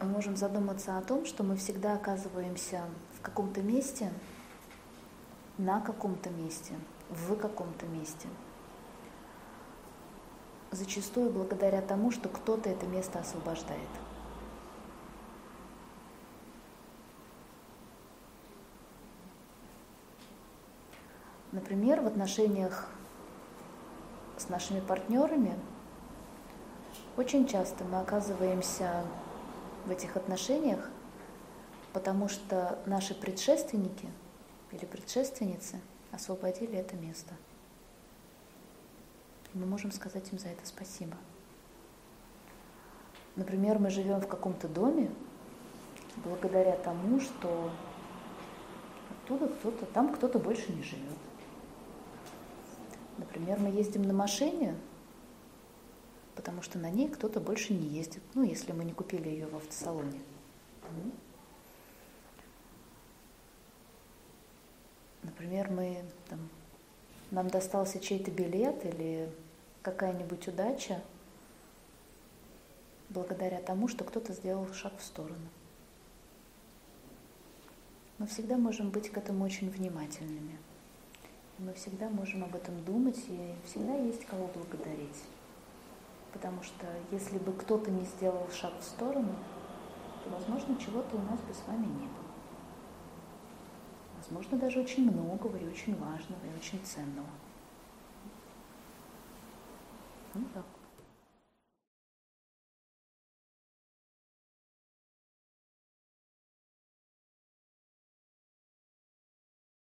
мы можем задуматься о том, что мы всегда оказываемся в каком-то месте, на каком-то месте, в каком-то месте. Зачастую благодаря тому, что кто-то это место освобождает. Например, в отношениях с нашими партнерами очень часто мы оказываемся в этих отношениях, потому что наши предшественники или предшественницы освободили это место. И мы можем сказать им за это спасибо. Например, мы живем в каком-то доме благодаря тому, что оттуда кто-то, там кто-то больше не живет. Например, мы ездим на машине, потому что на ней кто-то больше не ездит, ну, если мы не купили ее в автосалоне. Например, мы там, нам достался чей-то билет или какая-нибудь удача благодаря тому, что кто-то сделал шаг в сторону. Мы всегда можем быть к этому очень внимательными. Мы всегда можем об этом думать, и всегда есть кого благодарить. Потому что если бы кто-то не сделал шаг в сторону, то, возможно, чего-то у нас бы с вами не было. Возможно, даже очень многого и очень важного, и очень ценного. Ну так.